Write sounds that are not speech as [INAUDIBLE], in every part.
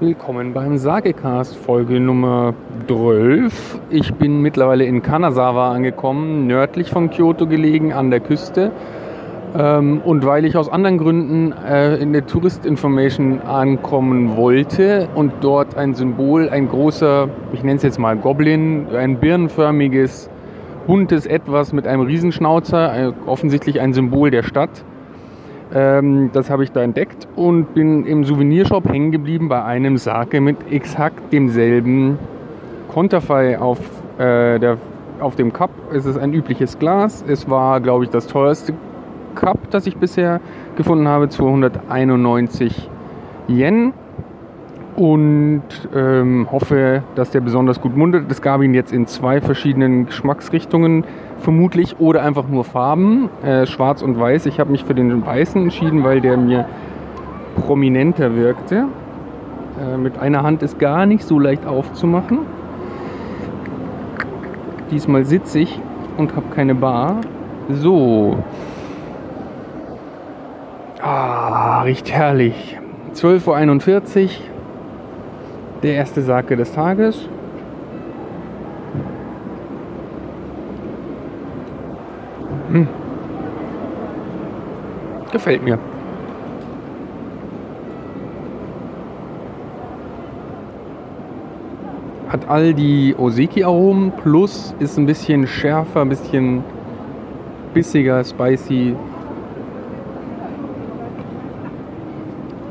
Willkommen beim Sagecast Folge Nummer 12. Ich bin mittlerweile in Kanazawa angekommen, nördlich von Kyoto gelegen, an der Küste. Ähm, und weil ich aus anderen Gründen äh, in der Tourist Information ankommen wollte und dort ein Symbol, ein großer, ich nenne es jetzt mal Goblin, ein birnenförmiges, buntes Etwas mit einem Riesenschnauzer, äh, offensichtlich ein Symbol der Stadt, ähm, das habe ich da entdeckt und bin im Souvenirshop hängen geblieben bei einem Sake mit exakt demselben Konterfei auf, äh, auf dem Cup. Es ist ein übliches Glas. Es war, glaube ich, das teuerste Cup, das ich bisher gefunden habe, 291 Yen und ähm, hoffe, dass der besonders gut mundet. Es gab ihn jetzt in zwei verschiedenen Geschmacksrichtungen vermutlich oder einfach nur Farben, äh, schwarz und weiß. Ich habe mich für den weißen entschieden, weil der mir prominenter wirkte. Äh, mit einer Hand ist gar nicht so leicht aufzumachen. Diesmal sitze ich und habe keine Bar. So. Ah, riecht herrlich. 12.41 Uhr. Der erste Sake des Tages. Hm. Gefällt mir. Hat all die Oseki-Aromen plus ist ein bisschen schärfer, ein bisschen bissiger, spicy.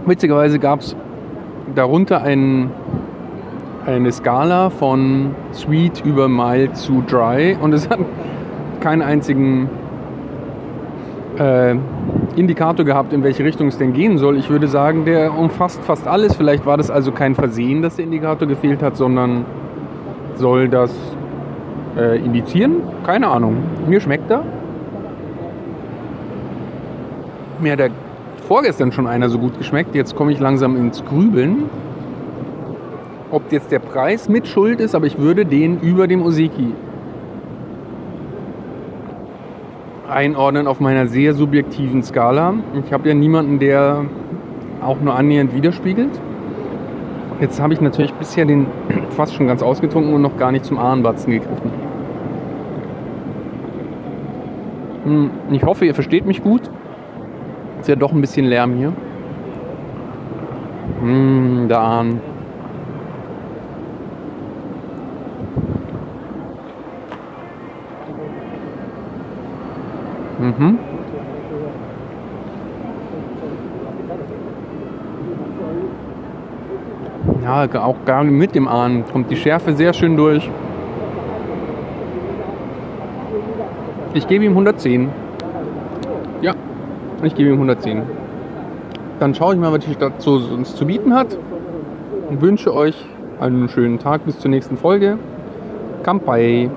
Witzigerweise gab es darunter ein, eine Skala von sweet über mild zu dry und es hat keinen einzigen äh, Indikator gehabt, in welche Richtung es denn gehen soll. Ich würde sagen, der umfasst fast alles. Vielleicht war das also kein Versehen, dass der Indikator gefehlt hat, sondern soll das äh, indizieren? Keine Ahnung. Mir schmeckt er. Mir hat der vorgestern schon einer so gut geschmeckt. Jetzt komme ich langsam ins Grübeln. Ob jetzt der Preis mit Schuld ist, aber ich würde den über dem Oseki einordnen auf meiner sehr subjektiven Skala. Ich habe ja niemanden, der auch nur annähernd widerspiegelt. Jetzt habe ich natürlich bisher den [CLEARS THROAT] fast schon ganz ausgetrunken und noch gar nicht zum Ahrenbatzen gegriffen. Hm, ich hoffe, ihr versteht mich gut. Ist ja doch ein bisschen Lärm hier. Hm, der Ahn. Mhm. Ja, auch gar mit dem Ahn kommt die Schärfe sehr schön durch. Ich gebe ihm 110. Ja, ich gebe ihm 110. Dann schaue ich mal, was die Stadt so uns zu bieten hat und wünsche euch einen schönen Tag bis zur nächsten Folge. Kampai!